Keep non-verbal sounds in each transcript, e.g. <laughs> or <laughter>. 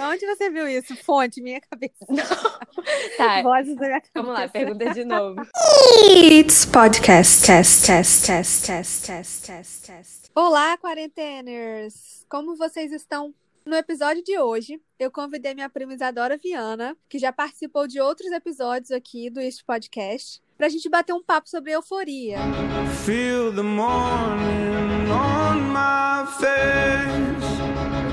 Onde você viu isso? Fonte, minha cabeça. <laughs> Tá, Vozes da minha cabeça. vamos lá, pergunta de novo. It's podcast test test test test test test test. Olá, quarenteners! Como vocês estão? No episódio de hoje, eu convidei minha prima Isadora Viana, que já participou de outros episódios aqui do Este Podcast, pra gente bater um papo sobre euforia. Feel the morning on my face.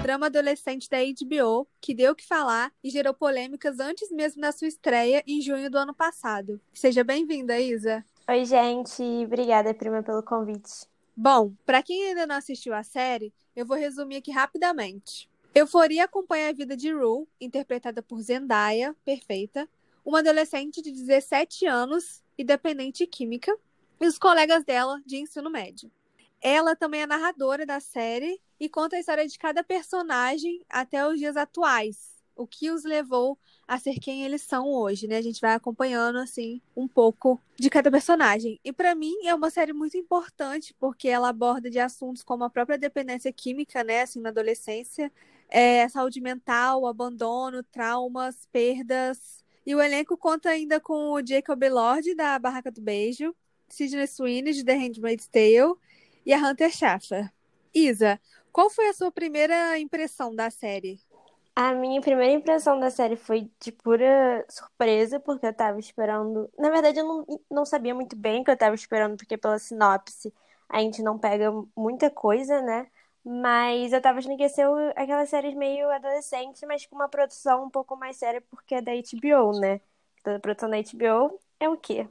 Drama adolescente da HBO, que deu o que falar e gerou polêmicas antes mesmo da sua estreia em junho do ano passado. Seja bem-vinda, Isa! Oi, gente. Obrigada, prima, pelo convite. Bom, pra quem ainda não assistiu a série, eu vou resumir aqui rapidamente. Euforia acompanha a vida de Rue, interpretada por Zendaya, perfeita, uma adolescente de 17 anos e dependente química, e os colegas dela de ensino médio. Ela também é narradora da série e conta a história de cada personagem até os dias atuais, o que os levou a ser quem eles são hoje, né? A gente vai acompanhando assim um pouco de cada personagem. E para mim é uma série muito importante porque ela aborda de assuntos como a própria dependência química, né, assim, na adolescência, é, saúde mental, abandono, traumas, perdas. E o elenco conta ainda com o Jacob Elord da Barraca do Beijo, Sidney Sweeney de The Handmaid's Tale e a Hunter Schaffer. Isa, qual foi a sua primeira impressão da série? A minha primeira impressão da série foi de pura surpresa, porque eu tava esperando. Na verdade, eu não, não sabia muito bem o que eu tava esperando, porque pela sinopse a gente não pega muita coisa, né? Mas eu tava achando que ia ser aquelas séries meio adolescentes, mas com uma produção um pouco mais séria, porque é da HBO, né? Toda produção da HBO é o quê?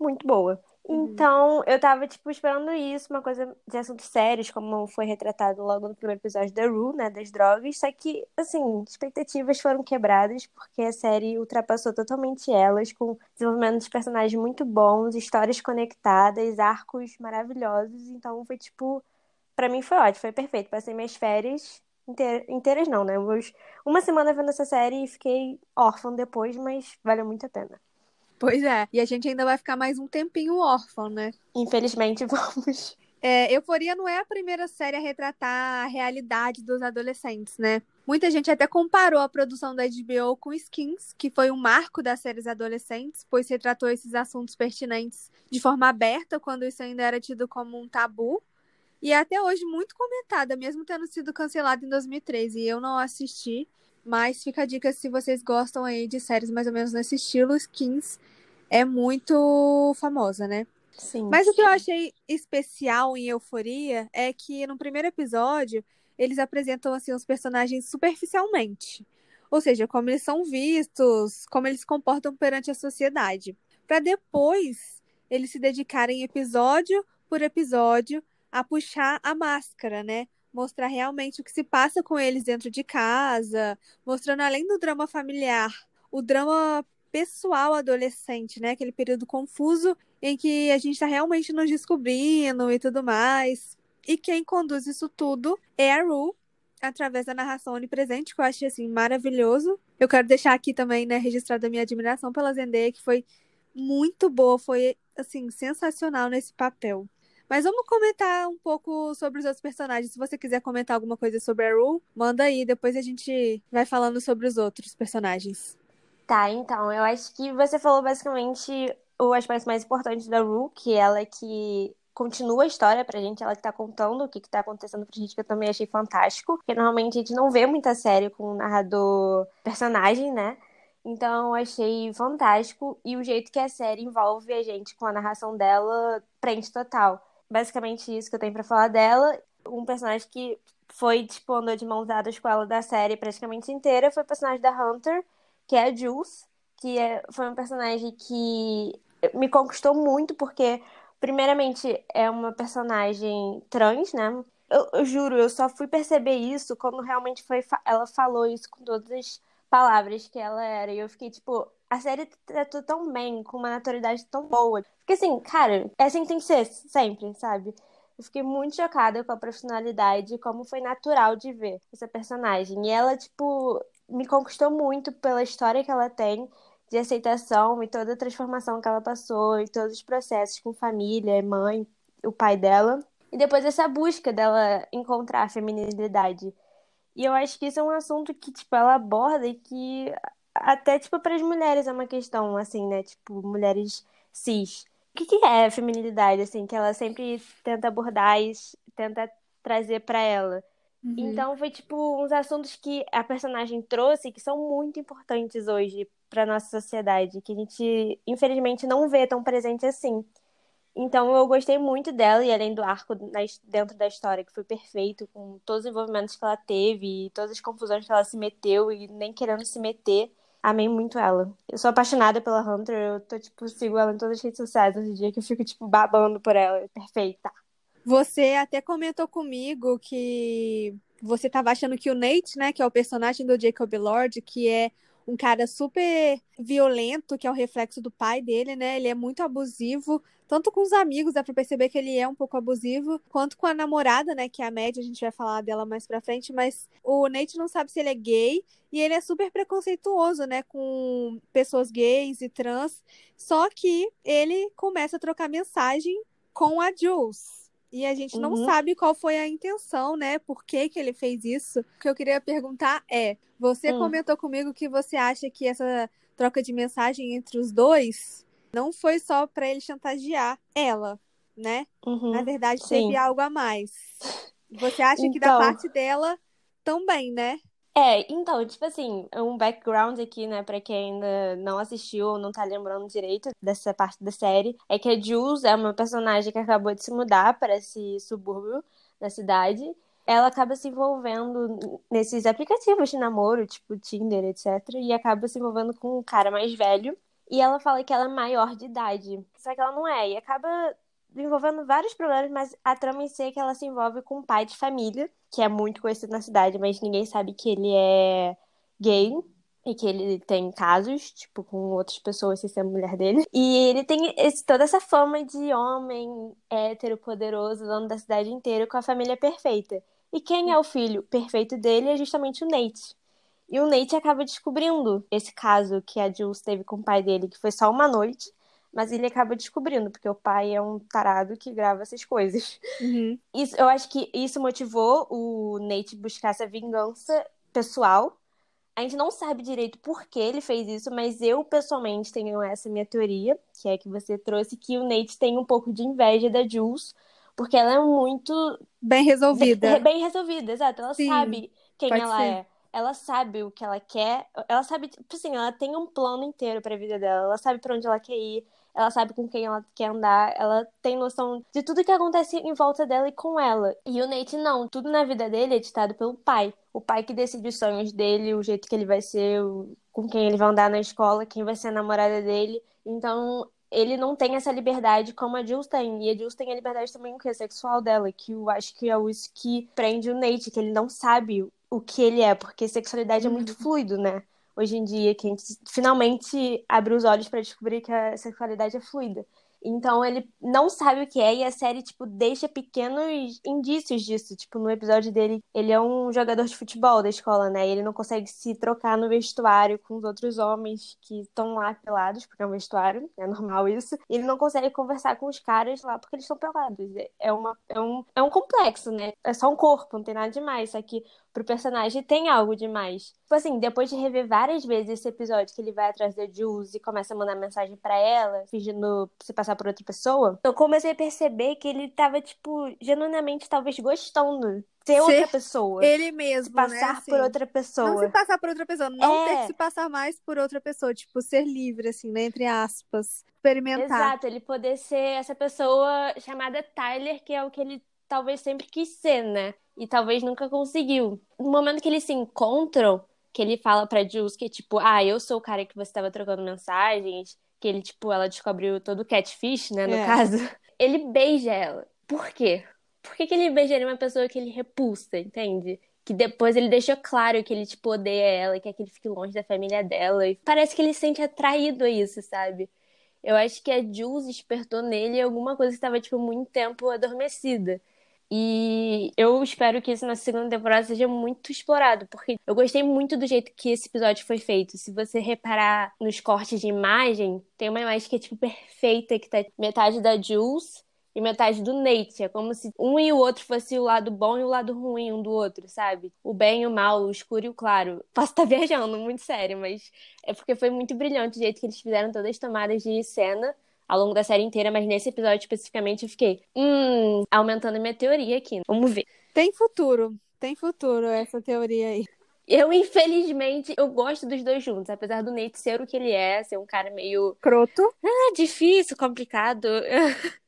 Muito boa. Então, eu tava, tipo, esperando isso, uma coisa de assuntos sérios, como foi retratado logo no primeiro episódio da Rue, né, das drogas. Só que, assim, expectativas foram quebradas, porque a série ultrapassou totalmente elas, com desenvolvimento de personagens muito bons, histórias conectadas, arcos maravilhosos. Então, foi, tipo, pra mim foi ótimo, foi perfeito. Passei minhas férias inte- inteiras, não, né? Uma semana vendo essa série e fiquei órfã depois, mas valeu muito a pena. Pois é, e a gente ainda vai ficar mais um tempinho órfão, né? Infelizmente, <laughs> vamos. É, Euforia não é a primeira série a retratar a realidade dos adolescentes, né? Muita gente até comparou a produção da HBO com Skins, que foi um marco das séries adolescentes, pois retratou esses assuntos pertinentes de forma aberta, quando isso ainda era tido como um tabu. E é até hoje muito comentada, mesmo tendo sido cancelada em 2013. E eu não assisti, mas fica a dica se vocês gostam aí de séries mais ou menos nesse estilo. Skins é muito famosa, né? Sim. Mas o que eu achei especial em Euforia é que no primeiro episódio eles apresentam assim os personagens superficialmente. Ou seja, como eles são vistos, como eles se comportam perante a sociedade. Para depois eles se dedicarem episódio por episódio a puxar a máscara, né? Mostrar realmente o que se passa com eles dentro de casa, mostrando além do drama familiar, o drama pessoal adolescente, né? Aquele período confuso em que a gente está realmente nos descobrindo e tudo mais. E quem conduz isso tudo é a Ru, através da narração onipresente, que eu achei assim maravilhoso. Eu quero deixar aqui também, né, registrada a minha admiração pela Zendaya, que foi muito boa, foi assim sensacional nesse papel. Mas vamos comentar um pouco sobre os outros personagens. Se você quiser comentar alguma coisa sobre a Ru, manda aí, depois a gente vai falando sobre os outros personagens. Tá, então, eu acho que você falou basicamente o aspecto mais importante da Rue, que ela é que continua a história pra gente, ela que tá contando o que que tá acontecendo pra gente, que eu também achei fantástico, porque normalmente a gente não vê muita série com um narrador personagem, né? Então eu achei fantástico e o jeito que a série envolve a gente com a narração dela prende total. Basicamente isso que eu tenho pra falar dela. Um personagem que foi, tipo, andou de mãos dadas com ela da série praticamente inteira foi o personagem da Hunter, que é a Jules, que é, foi um personagem que me conquistou muito, porque, primeiramente, é uma personagem trans, né? Eu, eu juro, eu só fui perceber isso quando realmente foi fa- ela falou isso com todas as palavras que ela era. E eu fiquei, tipo, a série tratou tão bem, com uma naturalidade tão boa. Fiquei assim, cara, é assim que tem que ser, sempre, sabe? Eu fiquei muito chocada com a profissionalidade, como foi natural de ver essa personagem. E ela, tipo, me conquistou muito pela história que ela tem de aceitação e toda a transformação que ela passou e todos os processos com família, mãe, o pai dela. E depois essa busca dela encontrar a feminilidade. E eu acho que isso é um assunto que, tipo, ela aborda e que até, tipo, para as mulheres é uma questão, assim, né? Tipo, mulheres cis. O que, que é feminilidade, assim, que ela sempre tenta abordar e tenta trazer para ela? Uhum. Então foi tipo uns assuntos que a personagem trouxe que são muito importantes hoje para nossa sociedade, que a gente infelizmente não vê tão presente assim. Então eu gostei muito dela e além do arco dentro da história que foi perfeito, com todos os envolvimentos que ela teve e todas as confusões que ela se meteu e nem querendo se meter, amei muito ela. Eu sou apaixonada pela Hunter, eu tô tipo sigo ela em todas as redes sociais hoje em dia que eu fico tipo babando por ela, perfeita. Você até comentou comigo que você tava achando que o Nate, né, que é o personagem do Jacob Lord, que é um cara super violento, que é o reflexo do pai dele, né? Ele é muito abusivo, tanto com os amigos, dá pra perceber que ele é um pouco abusivo, quanto com a namorada, né? Que é a média, a gente vai falar dela mais pra frente, mas o Nate não sabe se ele é gay e ele é super preconceituoso, né? Com pessoas gays e trans. Só que ele começa a trocar mensagem com a Jules. E a gente não Uhum. sabe qual foi a intenção, né? Por que, que ele fez isso. O que eu queria perguntar é: você Hum. comentou comigo que você acha que essa troca de mensagem entre os dois não foi só pra ele chantagear ela, né? Uhum. Na verdade, sim. teve algo a mais. Você acha que da Então. parte dela também, né? É, então, tipo assim, um background aqui, né, pra quem ainda não assistiu ou não tá lembrando direito dessa parte da série, é que a Jules é uma personagem que acabou de se mudar para esse subúrbio da cidade. Ela acaba se envolvendo nesses aplicativos de namoro, tipo Tinder, etc, e acaba se envolvendo com um cara mais velho. E ela fala que ela é maior de idade, só que ela não é, e acaba envolvendo vários problemas, mas a trama em si é que ela se envolve com um pai de família, que é muito conhecido na cidade, mas ninguém sabe que ele é gay e que ele tem casos, tipo, com outras pessoas sem ser a mulher dele. E ele tem esse- toda essa fama de homem hétero, poderoso, dono da cidade inteira, com a família perfeita. E quem é o filho perfeito dele é justamente o Nate. E o Nate acaba descobrindo esse caso que a Jules teve com o pai dele, que foi só uma noite, mas ele acaba descobrindo, porque o pai é um tarado que grava essas coisas. Uhum. Isso, eu acho que isso motivou o Nate buscar essa vingança pessoal. A gente não sabe direito por que ele fez isso, mas eu pessoalmente tenho essa minha teoria, que é que você trouxe, que o Nate tem um pouco de inveja da Jules, porque ela é muito Bem resolvida. bem resolvida, exato. Ela Sim, sabe quem ela ser. é. Ela sabe o que ela quer. Ela sabe, tipo assim, ela tem um plano inteiro pra vida dela. Ela sabe pra onde ela quer ir. Ela sabe com quem ela quer andar. Ela tem noção de tudo que acontece em volta dela e com ela. E o Nate não. Tudo na vida dele é ditado pelo pai. O pai que decide os sonhos dele, o jeito que ele vai ser, com quem ele vai andar na escola, quem vai ser a namorada dele. Então, ele não tem essa liberdade como a Jules tem. E a Jules tem a liberdade também o que? Sexual dela, que eu acho que é isso que prende o Nate, que ele não sabe o que ele é, porque sexualidade é muito fluido, né? Hoje em dia, que a gente finalmente abre os olhos pra descobrir que a sexualidade é fluida. Então ele não sabe o que é e a série, tipo, deixa pequenos indícios disso. Tipo, no episódio dele, ele é um jogador de futebol da escola, né? E ele não consegue se trocar no vestuário com os outros homens que estão lá pelados, porque é um vestuário, é normal isso. E ele não consegue conversar com os caras lá porque eles estão pelados. É, uma, é, um, é um complexo, né? É só um corpo, não tem nada demais. Só que pro personagem tem algo demais. Tipo assim, depois de rever várias vezes esse episódio que ele vai atrás da Jules e começa a mandar mensagem pra ela, fingindo se passar por outra pessoa, eu comecei a perceber que ele tava, tipo, genuinamente talvez gostando de ser outra pessoa. Ele mesmo, se passar né? por assim. outra pessoa. Não se passar por outra pessoa, não ter É. que se passar mais por outra pessoa, tipo, ser livre, assim, né? Entre aspas. Experimentar. Exato, ele poder ser essa pessoa chamada Tyler, que é o que ele talvez sempre quis ser, né? E talvez nunca conseguiu. No momento que eles se encontram, que ele fala pra Jules que, tipo, ah, eu sou o cara que você tava trocando mensagens, que ele, tipo, ela descobriu todo o catfish, né, no É. caso. <laughs> Ele beija ela. Por quê? Por que, que ele beijaria uma pessoa que ele repulsa, entende? Que depois ele deixou claro que ele, tipo, odeia ela, quer que ele fique longe da família dela. E parece que ele se sente atraído a isso, sabe? Eu acho que a Jules despertou nele alguma coisa que estava, tipo, muito tempo adormecida. E eu espero que isso na segunda temporada seja muito explorado, porque eu gostei muito do jeito que esse episódio foi feito. Se você reparar nos cortes de imagem, tem uma imagem que é, tipo, perfeita, que tá metade da Jules e metade do Nate. É como se um e o outro fosse o lado bom e o lado ruim um do outro, sabe? O bem e o mal, o escuro e o claro. Posso estar <laughs> viajando, muito sério, mas é porque foi muito brilhante o jeito que eles fizeram todas as tomadas de cena ao longo da série inteira, mas nesse episódio especificamente eu fiquei, hum, aumentando a minha teoria aqui. Vamos ver. Tem futuro, tem futuro essa teoria aí. Eu, infelizmente, eu gosto dos dois juntos, apesar do Nate ser o que ele é, ser um cara meio. Croto. Ah, difícil, complicado. <laughs>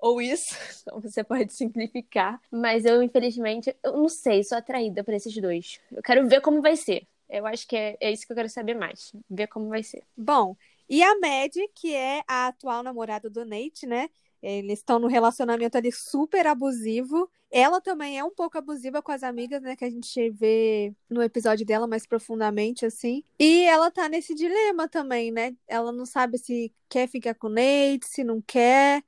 Ou isso, <laughs> você pode simplificar. Mas eu, infelizmente, eu não sei, sou atraída por esses dois. Eu quero ver como vai ser. Eu acho que é, é isso que eu quero saber mais. Ver como vai ser. Bom, e a Mad, que é a atual namorada do Nate, né? Eles estão no relacionamento ali super abusivo. Ela também é um pouco abusiva com as amigas, né? Que a gente vê no episódio dela mais profundamente, assim. E ela tá nesse dilema também, né? Ela não sabe se quer ficar com o Nate, se não quer.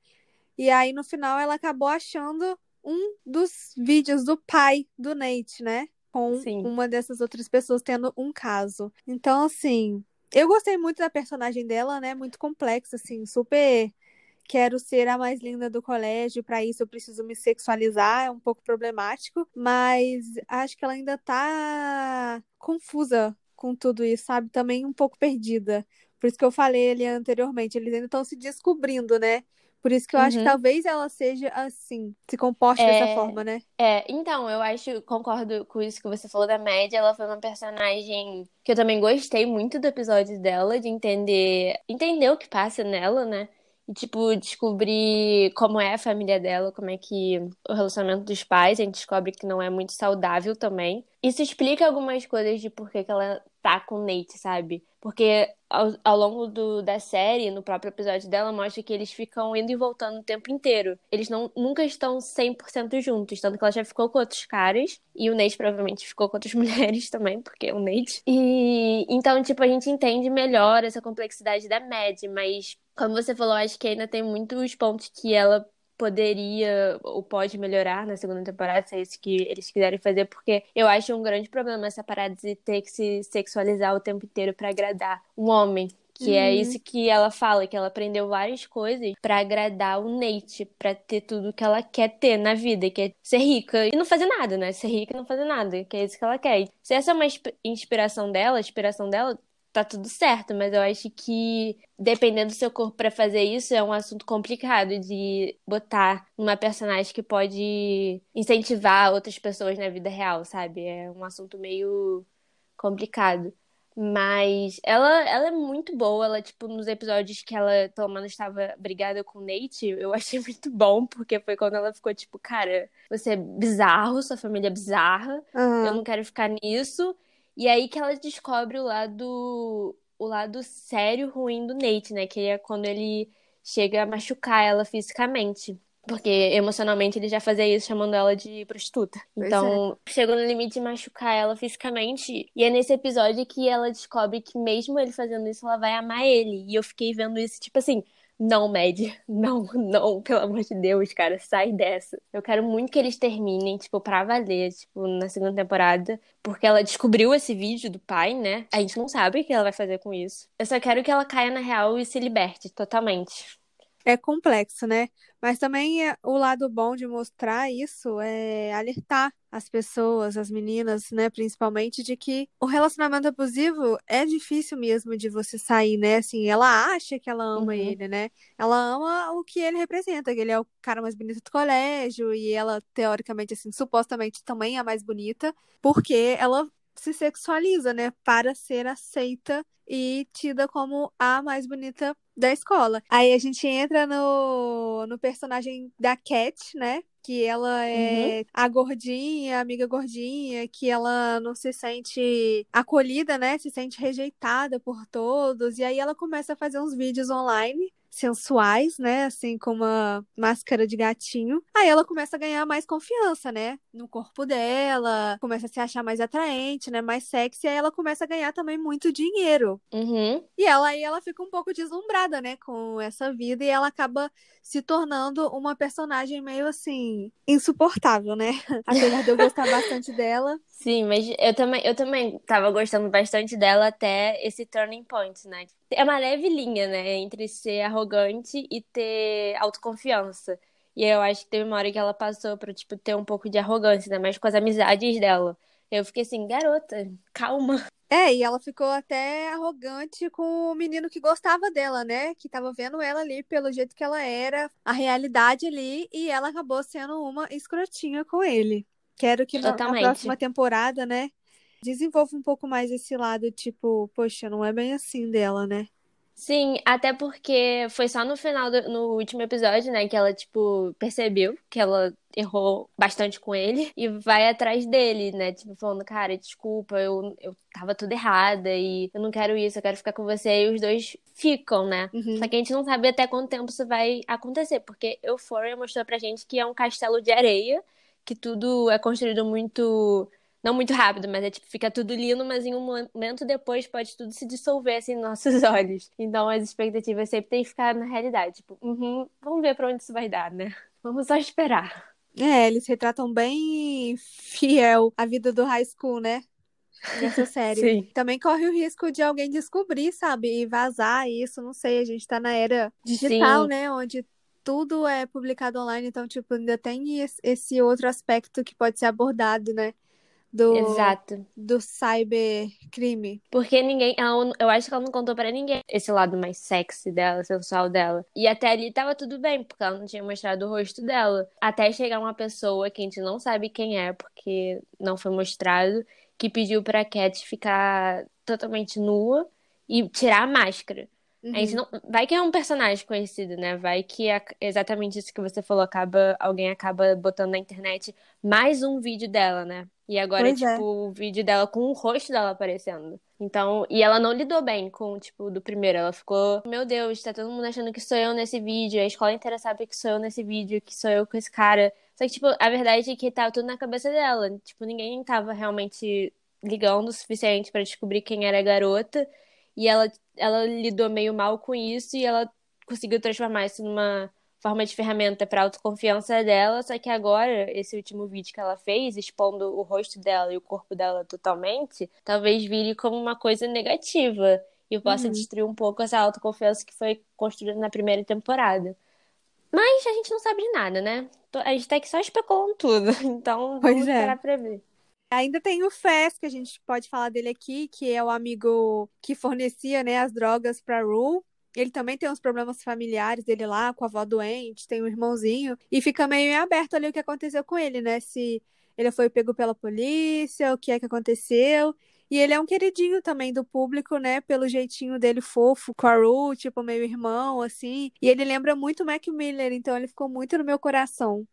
E aí, no final, ela acabou achando um dos vídeos do pai do Nate, né? Com Sim. uma dessas outras pessoas tendo um caso. Então, assim, eu gostei muito da personagem dela, né? Muito complexa, assim, super quero ser a mais linda do colégio, para isso eu preciso me sexualizar, é um pouco problemático, mas acho que ela ainda tá confusa com tudo isso, sabe? Também um pouco perdida. Por isso que eu falei ali anteriormente, eles ainda estão se descobrindo, né? Por isso que eu acho que Uhum. talvez ela seja assim, se comporte É. dessa forma, né? É, então, eu acho, concordo com isso que você falou da Média. Ela foi uma personagem que eu também gostei muito do episódio dela, de entender, entender o que passa nela, né? E, tipo, descobrir como é a família dela, como é que o relacionamento dos pais, a gente descobre que não é muito saudável também. Isso explica algumas coisas de por que que ela tá com o Nate, sabe? Porque ao, ao longo do, da série, no próprio episódio dela, mostra que eles ficam indo e voltando o tempo inteiro. Eles não, nunca estão 100% juntos, tanto que ela já ficou com outros caras, e o Nate provavelmente ficou com outras <laughs> mulheres também, porque é o Nate. E então, tipo, a gente entende melhor essa complexidade da Mad, mas como você falou, acho que ainda tem muitos pontos que ela poderia ou pode melhorar na segunda temporada, se é isso que eles quiserem fazer, porque eu acho um grande problema essa parada de ter que se sexualizar o tempo inteiro pra agradar um homem. Que é Uhum. isso que ela fala, que ela aprendeu várias coisas pra agradar o Nate, pra ter tudo que ela quer ter na vida, que é ser rica e não fazer nada, né? Ser rica e não fazer nada, que é isso que ela quer. Se essa é uma insp- inspiração dela, a inspiração dela, tá tudo certo, mas eu acho que dependendo do seu corpo pra fazer isso é um assunto complicado de botar numa personagem que pode incentivar outras pessoas na vida real, sabe? É um assunto meio complicado. Mas ela, ela é muito boa. Ela, tipo, nos episódios que ela, pelo menos, estava brigada com o Nate, eu <laughs> achei muito bom, porque foi quando ela ficou, tipo, cara, você é bizarro, sua família é bizarra, eu Aham. não quero ficar nisso. E aí que ela descobre o lado, o lado sério, ruim do Nate, né? Que é quando ele chega a machucar ela fisicamente. Porque emocionalmente ele já fazia isso chamando ela de prostituta. Pois Então, chegou no limite de machucar ela fisicamente. E é nesse episódio que ela descobre que mesmo ele fazendo isso, ela vai amar ele. E eu fiquei vendo isso, tipo assim, não, Mad, <laughs> não, não, pelo amor de Deus, cara, sai dessa. Eu quero muito que eles terminem, tipo, pra valer, tipo, na segunda temporada, porque ela descobriu esse vídeo do pai, né? A gente não sabe o que ela vai fazer com isso. Eu só quero que ela caia na real e se liberte totalmente. É complexo, né? Mas também é- o lado bom de mostrar isso é alertar as pessoas, as meninas, né, principalmente, de que o relacionamento abusivo é difícil mesmo de você sair, né? Assim, ela acha que ela ama Uhum. ele, né? Ela ama o que ele representa, que ele é o cara mais bonito do colégio e ela, teoricamente, assim, supostamente também é a mais bonita, porque ela se sexualiza, né, para ser aceita e tida como a mais bonita da escola. Aí a gente entra no, no personagem da Cat, né? Que ela é a gordinha, a amiga gordinha, que ela não se sente acolhida, né? Se sente rejeitada por todos. E aí ela começa a fazer uns vídeos online sensuais, né? Assim, com uma máscara de gatinho. Aí ela começa a ganhar mais confiança, né? No corpo dela, começa a se achar mais atraente, né? Mais sexy. Aí ela começa a ganhar também muito dinheiro. Uhum. E ela aí ela fica um pouco deslumbrada, né, com essa vida e ela acaba se tornando uma personagem meio insuportável, né? <laughs> Apesar de eu gostar bastante dela. Sim, mas eu também, eu também tava gostando bastante dela até esse turning point, né? É uma leve linha, né? Entre ser arrogante e ter autoconfiança. E eu acho que teve uma hora que ela passou pra, tipo, ter um pouco de arrogância, ainda mais com as amizades dela. Eu fiquei assim, garota, calma. É, e ela ficou até arrogante com o menino que gostava dela, né? Que tava vendo ela ali pelo jeito que ela era, a realidade ali, e ela acabou sendo uma escrotinha com ele. Quero que na, na Totalmente. próxima temporada, né, desenvolva um pouco mais esse lado, tipo, poxa, não é bem assim dela, né? Sim, até porque foi só no final, do, no último episódio, né, que ela, tipo, percebeu que ela errou bastante com ele e vai atrás dele, né, tipo, falando, cara, desculpa, eu, eu tava tudo errada e eu não quero isso, eu quero ficar com você. E os dois ficam, né? Uhum. Só que a gente não sabe até quanto tempo isso vai acontecer, porque Euphoria mostrou pra gente que é um castelo de areia, que tudo é construído muito. Não muito rápido, mas é tipo, fica tudo lindo, mas em um momento depois pode tudo se dissolver assim nos nossos <laughs> olhos. Então as expectativas sempre têm que ficar na realidade. Tipo, uhum, vamos ver pra onde isso vai dar, né? Vamos só esperar. É, eles retratam bem fiel a vida do high school, né? Nessa <laughs> série. Sim. Também corre o risco de alguém descobrir, sabe? E vazar isso, não sei. A gente tá na era digital, Sim. né? Onde tudo é publicado online, então, tipo, ainda tem es- esse outro aspecto que pode ser abordado, né? Do, Exato. do cybercrime. Porque ninguém. ela- eu acho que ela não contou pra ninguém esse lado mais sexy dela, sensual dela. E até ali tava tudo bem, porque ela não tinha mostrado o rosto dela. Até chegar uma pessoa que a gente não sabe quem é, porque não foi mostrado, que pediu pra Cat ficar totalmente nua e tirar a máscara. A gente Uhum. não... Vai que é um personagem conhecido, né? Vai que é exatamente isso que você falou, acaba alguém acaba botando na internet mais um vídeo dela, né? E agora, Pois é. tipo, o vídeo dela com o rosto dela aparecendo. Então, e ela não lidou bem com, tipo, do primeiro. Ela ficou, meu Deus, tá todo mundo achando que sou eu nesse vídeo. A escola inteira sabe que sou eu nesse vídeo, que sou eu com esse cara. Só que, tipo, a verdade é que tava tudo na cabeça dela. Tipo, ninguém tava realmente ligando o suficiente pra descobrir quem era a garota. E ela, ela lidou meio mal com isso e ela conseguiu transformar isso numa forma de ferramenta para autoconfiança dela. Só que agora, esse último vídeo que ela fez, expondo o rosto dela e o corpo dela totalmente, talvez vire como uma coisa negativa e possa Uhum. destruir um pouco essa autoconfiança que foi construída na primeira temporada. Mas a gente não sabe de nada, né? A gente tá aqui só especulando tudo. <laughs> Então, Pois vamos é. esperar pra ver. Ainda tem o Fez, que a gente pode falar dele aqui, que é o amigo que fornecia, né, as drogas pra Rue. Ele também tem uns problemas familiares dele lá, com a avó doente, tem um irmãozinho, e fica meio em aberto ali o que aconteceu com ele, né? Se ele foi pego pela polícia, o que é que aconteceu. E ele é um queridinho também do público, né? Pelo jeitinho dele fofo, com a Rue, tipo, meio irmão, assim. E ele lembra muito o Mac Miller, então ele ficou muito no meu coração.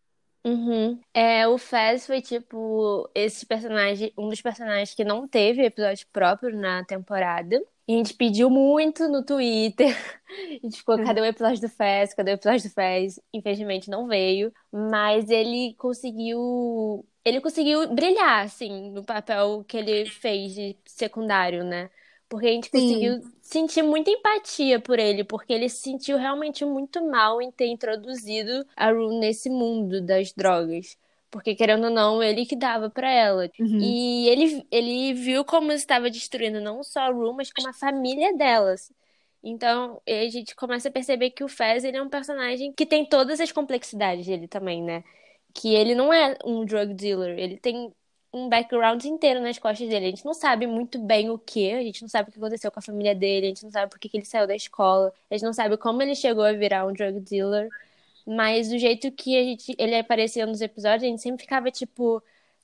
Uhum. É, o Fez foi tipo esse personagem, um dos personagens que não teve episódio próprio na temporada. E a gente pediu muito no Twitter. <laughs> A gente ficou, cadê o episódio do Fez? Cadê o episódio do Fez? Infelizmente não veio. Mas ele conseguiu. Ele conseguiu brilhar, assim, no papel que ele fez de secundário, né? Porque a gente Sim. conseguiu sentir muita empatia por ele, porque ele se sentiu realmente muito mal em ter introduzido a Rue nesse mundo das drogas. Porque, querendo ou não, ele que dava pra ela. Uhum. E ele, ele viu como estava destruindo não só a Rue, mas como a família delas. Então, a gente começa a perceber que o Fez, ele é um personagem que tem todas as complexidades dele também, né? Que ele não é um drug dealer, ele tem um background inteiro nas costas dele. A gente não sabe muito bem o que, a gente não sabe o que aconteceu com a família dele, a gente não sabe por que ele saiu da escola, a gente não sabe como ele chegou a virar um drug dealer, mas do jeito que a gente, ele aparecia nos episódios, a gente sempre ficava tipo,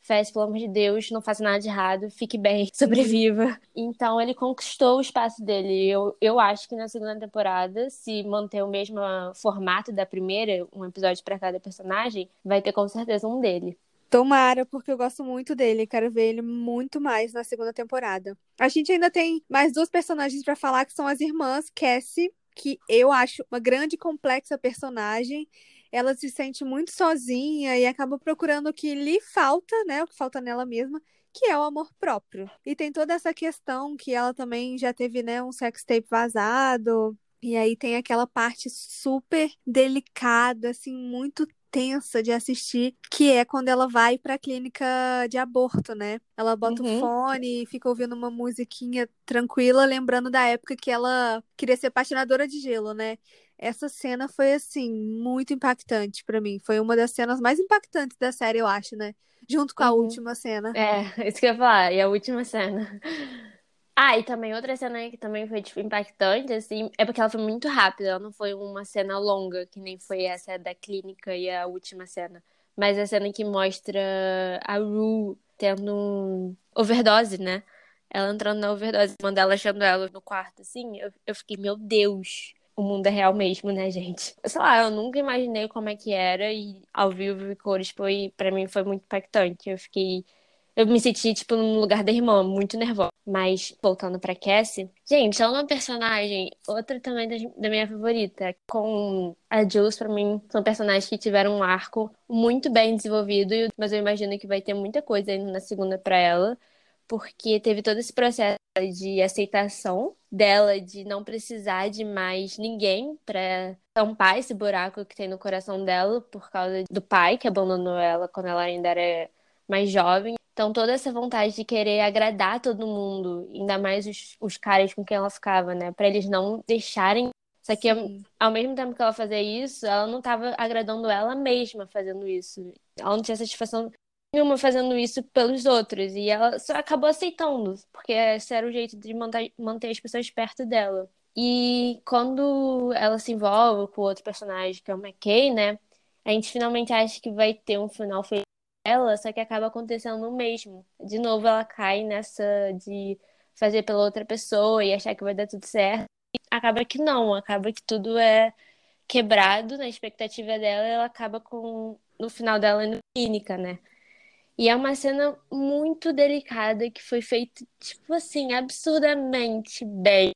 Fez, pelo amor de Deus, não faça nada de errado, fique bem, <laughs> sobreviva. Então ele conquistou o espaço dele. Eu, eu acho que na segunda temporada, se manter o mesmo formato da primeira, um episódio pra cada personagem, vai ter com certeza um dele. Tomara, porque eu gosto muito dele. Quero ver ele muito mais na segunda temporada. A gente ainda tem mais duas personagens pra falar, que são as irmãs Cassie, que eu acho uma grande e complexa personagem. Ela se sente muito sozinha e acaba procurando o que lhe falta, né? O que falta nela mesma, que é o amor próprio. E tem toda essa questão que ela também já teve, né, um sex tape vazado. E aí tem aquela parte super delicada, assim, muito tensa de assistir, que é quando ela vai pra clínica de aborto, né? Ela bota Uhum. o fone e fica ouvindo uma musiquinha tranquila, lembrando da época que ela queria ser patinadora de gelo, né? Essa cena foi, assim, muito impactante pra mim. Foi uma das cenas mais impactantes da série, eu acho, né? Junto com a Uhum. última cena. É, isso que eu ia falar. E a última cena. Ah, e também outra cena que também foi, tipo, impactante, assim, é porque ela foi muito rápida. Ela não foi uma cena longa, que nem foi essa da clínica e a última cena. Mas a cena que mostra a Rue tendo um overdose, né? Ela entrando na overdose, Mandela achando ela no quarto, assim, eu, eu fiquei, meu Deus, o mundo é real mesmo, né, gente? Sei lá, eu nunca imaginei como é que era e ao vivo e cores foi, pra mim foi muito impactante. Eu fiquei eu me senti, tipo, no lugar da irmã, muito nervosa. Mas, voltando pra Cassie, gente, ela é uma personagem, outra também da, minha favorita. Com a Jules, pra mim, são personagens que tiveram um arco muito bem desenvolvido, mas eu imagino que vai ter muita coisa ainda na segunda pra ela, porque teve todo esse processo de aceitação dela, de não precisar de mais ninguém pra tampar esse buraco que tem no coração dela, por causa do pai que abandonou ela quando ela ainda era mais jovem. Então, toda essa vontade de querer agradar todo mundo, ainda mais os, os caras com quem ela ficava, né? Pra eles não deixarem. Só que, ao, Sim. ao mesmo tempo que ela fazia isso, ela não tava agradando ela mesma fazendo isso. Ela não tinha satisfação nenhuma fazendo isso pelos outros. E ela só acabou aceitando, porque esse era o jeito de manter, manter as pessoas perto dela. E quando ela se envolve com outro personagem, que é o McKay, né? A gente finalmente acha que vai ter um final feliz ela, só que acaba acontecendo o mesmo. De novo, ela cai nessa de fazer pela outra pessoa e achar que vai dar tudo certo. E acaba que não, acaba que tudo é quebrado na expectativa dela e ela acaba com, no final dela, indo clínica, né? E é uma cena muito delicada que foi feita, tipo assim, absurdamente bem.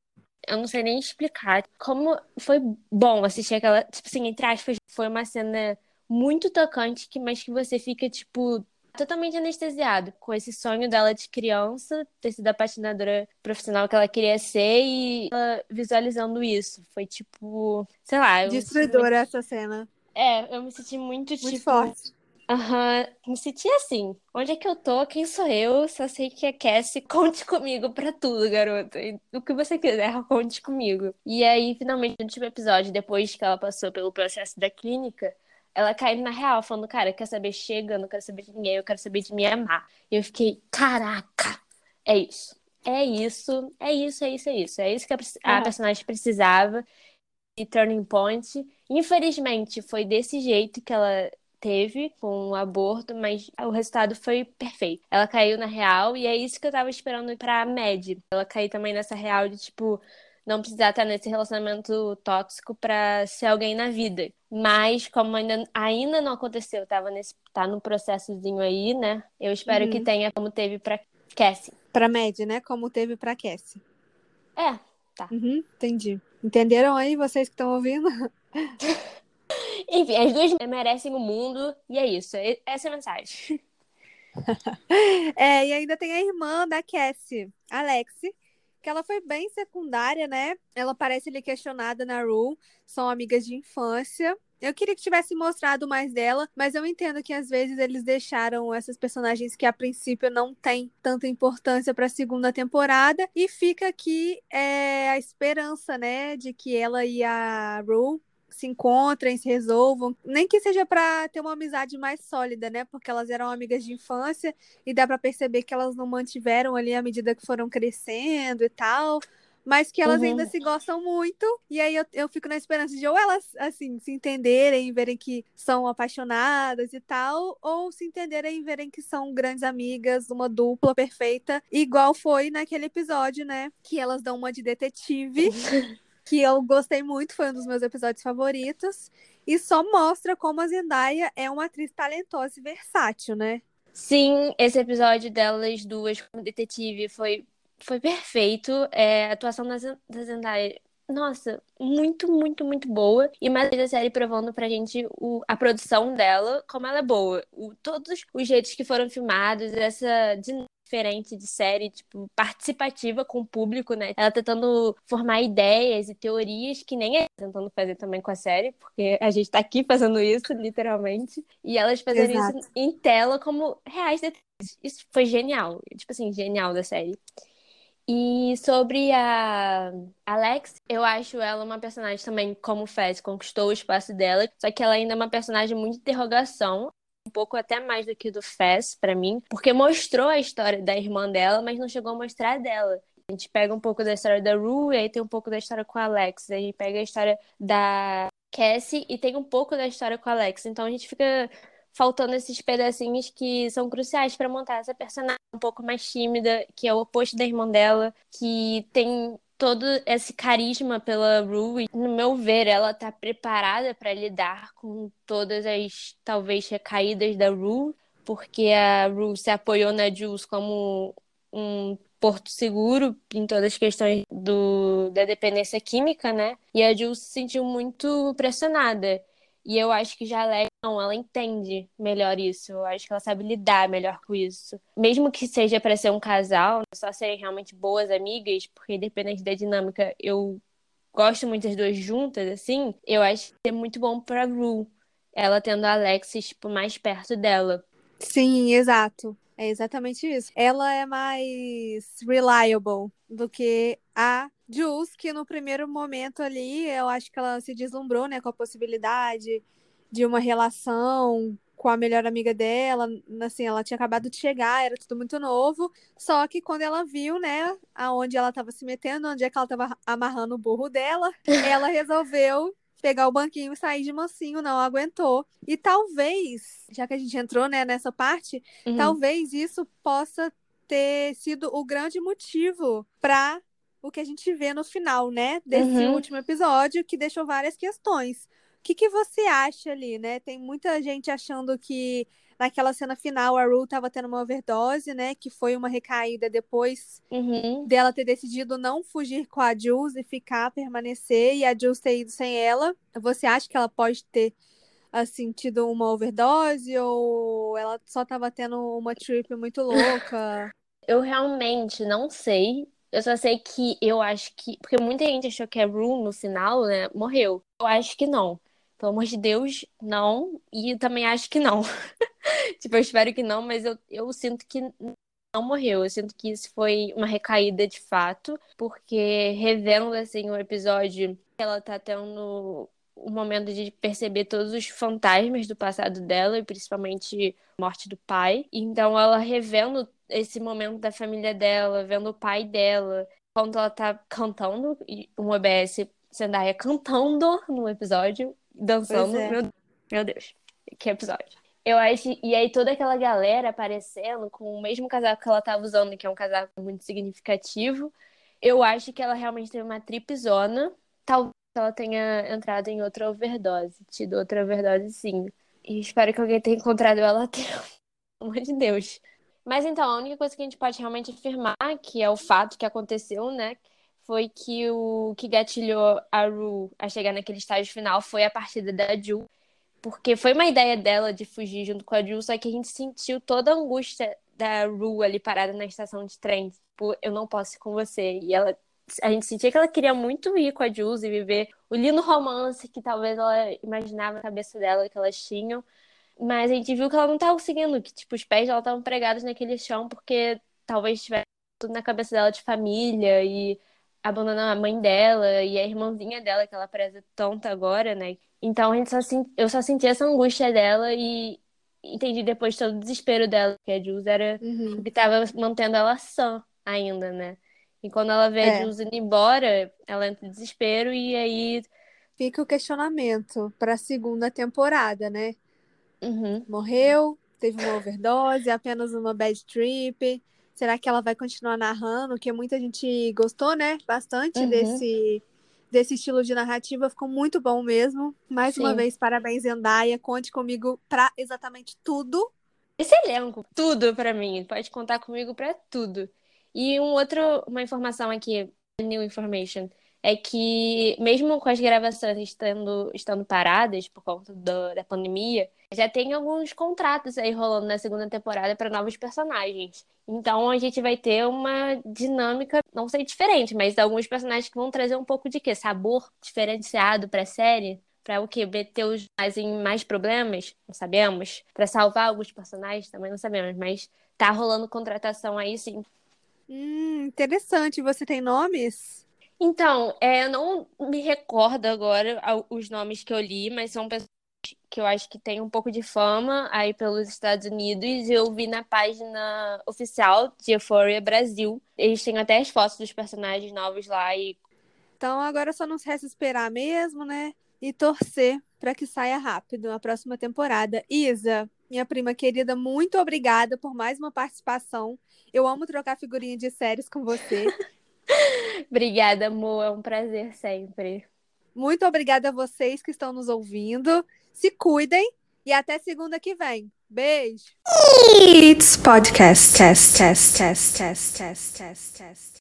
Eu não sei nem explicar como foi bom assistir aquela, tipo assim, entre aspas, foi uma cena muito tocante, que, mas que você fica, tipo, totalmente anestesiado com esse sonho dela de criança, ter sido a patinadora profissional que ela queria ser e ela visualizando isso. Foi tipo, sei lá. Destruidora essa cena. muito- É, eu me senti muito, Muito tipo. forte. Aham, me senti assim. Onde é que eu tô? Quem sou eu? Só sei que a Cassie <laughs> conte comigo pra tudo, garota. O que você quiser, conte comigo. E aí, finalmente, no último episódio, depois que ela passou pelo processo da clínica, ela caiu na real, falando, cara, quer saber? Chega, eu não quero saber de ninguém, eu quero saber de me amar. E eu fiquei, caraca, é isso. É isso, é isso, é isso, é isso. É isso que a, a Aham. personagem precisava. E Turning Point. Infelizmente, foi desse jeito que ela teve com o aborto, mas o resultado foi perfeito. Ela caiu na real e é isso que eu tava esperando pra Mad. Ela caiu também nessa real de, tipo, não precisar estar nesse relacionamento tóxico pra ser alguém na vida. Mas como ainda, ainda não aconteceu, tava nesse tá no processozinho aí, né? Eu espero que Uhum. tenha como teve pra Cassie. Pra Mad, né? Como teve pra Cassie. É, Uhum, entendi. Entenderam aí, vocês que estão ouvindo? <laughs> enfim, as duas merecem o mundo e é isso. Essa é a mensagem. <laughs> É, e ainda tem a irmã da Cassie, Alexi, que ela foi bem secundária, né? Ela parece ali questionada na Rue, são amigas de infância. Eu queria que tivesse mostrado mais dela, mas eu entendo que às vezes eles deixaram essas personagens que a princípio não têm tanta importância para a segunda temporada e fica aqui é, a esperança, né, de que ela e a Rue se encontrem, se resolvam, nem que seja para ter uma amizade mais sólida, né? Porque elas eram amigas de infância e dá pra perceber que elas não mantiveram ali à medida que foram crescendo e tal, mas que elas Uhum. ainda se gostam muito. E aí eu, eu fico na esperança de ou elas assim se entenderem, verem que são apaixonadas e tal, ou se entenderem e verem que são grandes amigas, uma dupla perfeita, igual foi naquele episódio, né? Que elas dão uma de detetive <laughs> que eu gostei muito, foi um dos meus episódios favoritos. E só mostra como a Zendaya é uma atriz talentosa e versátil, né? Sim, esse episódio delas duas como detetive foi, foi perfeito. É, a atuação da, Zen- da Zendaya, nossa, muito, muito, muito boa. E mais a série provando pra gente o, a produção dela, como ela é boa. O, todos os jeitos que foram filmados, essa dinâmica diferente de série, tipo, participativa com o público, né? Ela tentando formar ideias e teorias que nem é tentando fazer também com a série, porque a gente tá aqui fazendo isso, literalmente. E elas fazendo Exato. isso em tela como reais detalhes. Isso foi genial. Tipo assim, genial da série. E sobre a Alex, eu acho ela uma personagem também, como Fez, conquistou o espaço dela, só que ela ainda é uma personagem muito de interrogação, um pouco até mais do que do Fez, pra mim, porque mostrou a história da irmã dela, mas não chegou a mostrar a dela. A gente pega um pouco da história da Rue, aí tem um pouco da história com a Alex, aí a gente pega a história da Cassie e tem um pouco da história com a Alex. Então a gente fica faltando esses pedacinhos que são cruciais para montar essa personagem um pouco mais tímida, que é o oposto da irmã dela, que tem todo esse carisma pela Rue. No meu ver, ela tá preparada para lidar com todas as talvez recaídas da Rue, porque a Rue se apoiou na Jules como um porto seguro em todas as questões do, da dependência química, né? E a Jules se sentiu muito pressionada. E eu acho que já Alex, ela entende melhor isso. Eu acho que ela sabe lidar melhor com isso. Mesmo que seja para ser um casal, só serem realmente boas amigas, porque independente da dinâmica, eu gosto muito das duas juntas, assim, eu acho que é muito bom pra Rue. Ela tendo a Alexis, tipo, mais perto dela. Sim, exato. É exatamente isso. Ela é mais reliable do que a Jules, que no primeiro momento ali, eu acho que ela se deslumbrou, né, com a possibilidade de uma relação com a melhor amiga dela, assim, ela tinha acabado de chegar, era tudo muito novo, só que quando ela viu, né, aonde ela estava se metendo, onde é que ela estava amarrando o burro dela, <laughs> ela resolveu pegar o banquinho e sair de mansinho, não aguentou. E talvez, já que a gente entrou, né, nessa parte, Uhum. talvez isso possa ter sido o grande motivo para o que a gente vê no final, né, desse Uhum. último episódio, que deixou várias questões. O que, que você acha ali, né? Tem muita gente achando que naquela cena final a Rue estava tendo uma overdose, né? Que foi uma recaída depois Uhum. dela ter decidido não fugir com a Jules e ficar, permanecer, e a Jules ter ido sem ela. Você acha que ela pode ter assim, tido uma overdose ou ela só estava tendo uma trip muito louca? <laughs> Eu realmente não sei. Eu só sei que eu acho que. Porque muita gente achou que a Rue no final, né, morreu. Eu acho que não. Pelo amor de Deus, não. E também acho que não. <laughs> tipo, eu espero que não, mas eu, eu sinto que não morreu. Eu sinto que isso foi uma recaída de fato. Porque revendo, assim, o episódio, ela tá tendo o momento de perceber todos os fantasmas do passado dela, e principalmente a morte do pai. Então, ela revendo esse momento da família dela, vendo o pai dela, quando ela tá cantando, um OBS Zendaya cantando no episódio, dançando. É. Meu, meu Deus, que episódio. Eu acho, e aí toda aquela galera aparecendo com o mesmo casaco que ela tava usando, que é um casaco muito significativo. Eu acho que ela realmente teve uma tripzona. Talvez ela tenha entrado em outra overdose, tido outra overdose sim. E espero que alguém tenha encontrado ela até. <laughs> Pelo amor de Deus. Mas então, a única coisa que a gente pode realmente afirmar, que é o fato que aconteceu, né? Foi que o que gatilhou a Ru a chegar naquele estágio final foi a partida da Ju. Porque foi uma ideia dela de fugir junto com a Ju, só que a gente sentiu toda a angústia da Ru ali parada na estação de trem. Tipo, eu não posso ir com você. E ela a gente sentia que ela queria muito ir com a Jules e viver o lindo romance que talvez ela imaginava na cabeça dela que elas tinham. Mas a gente viu que ela não estava conseguindo, que tipo, os pés dela estavam pregados naquele chão porque talvez tivesse tudo na cabeça dela de família e abandonando a mãe dela e a irmãzinha dela que ela preza tanto agora, né? Então a gente só sen- eu só senti essa angústia dela e entendi depois todo o desespero dela, que a Jules era Uhum. que estava mantendo ela sã ainda, né? E quando ela vê a É. Jules indo embora, ela entra em desespero e aí. Fica o questionamento para a segunda temporada, né? Uhum. Morreu, teve uma overdose, apenas uma bad trip. Será que ela vai continuar narrando? Que muita gente gostou, né? Bastante Uhum. desse, desse estilo de narrativa. Ficou muito bom mesmo. Mais uma Sim. vez, parabéns, Zendaya. Conte comigo para exatamente tudo. Esse elenco, tudo pra mim. Pode contar comigo pra tudo. E um outro, uma informação aqui, new information. É que, mesmo com as gravações estando, estando paradas por conta do, da pandemia, já tem alguns contratos aí rolando na segunda temporada para novos personagens. Então a gente vai ter uma dinâmica, não sei diferente, mas alguns personagens que vão trazer um pouco de quê? Sabor diferenciado para a série. Para o quê? Meter os mais em mais problemas? Não sabemos. Para salvar alguns personagens também não sabemos. Mas tá rolando contratação aí sim. Hum, interessante. Você tem nomes? Então, é, eu não me recordo agora os nomes que eu li, mas são pessoas que eu acho que tem um pouco de fama aí pelos Estados Unidos. Eu vi na página oficial de Euphoria Brasil. Eles têm até as fotos dos personagens novos lá. E... Então agora só nos resta esperar mesmo, né? E torcer para que saia rápido a próxima temporada. Isa, minha prima querida, muito obrigada por mais uma participação. Eu amo trocar figurinha de séries com você. <laughs> <laughs> obrigada, amor. É um prazer sempre. Muito obrigada a vocês que estão nos ouvindo. Se cuidem e até segunda que vem. Beijo. It's podcast test test test test test test test.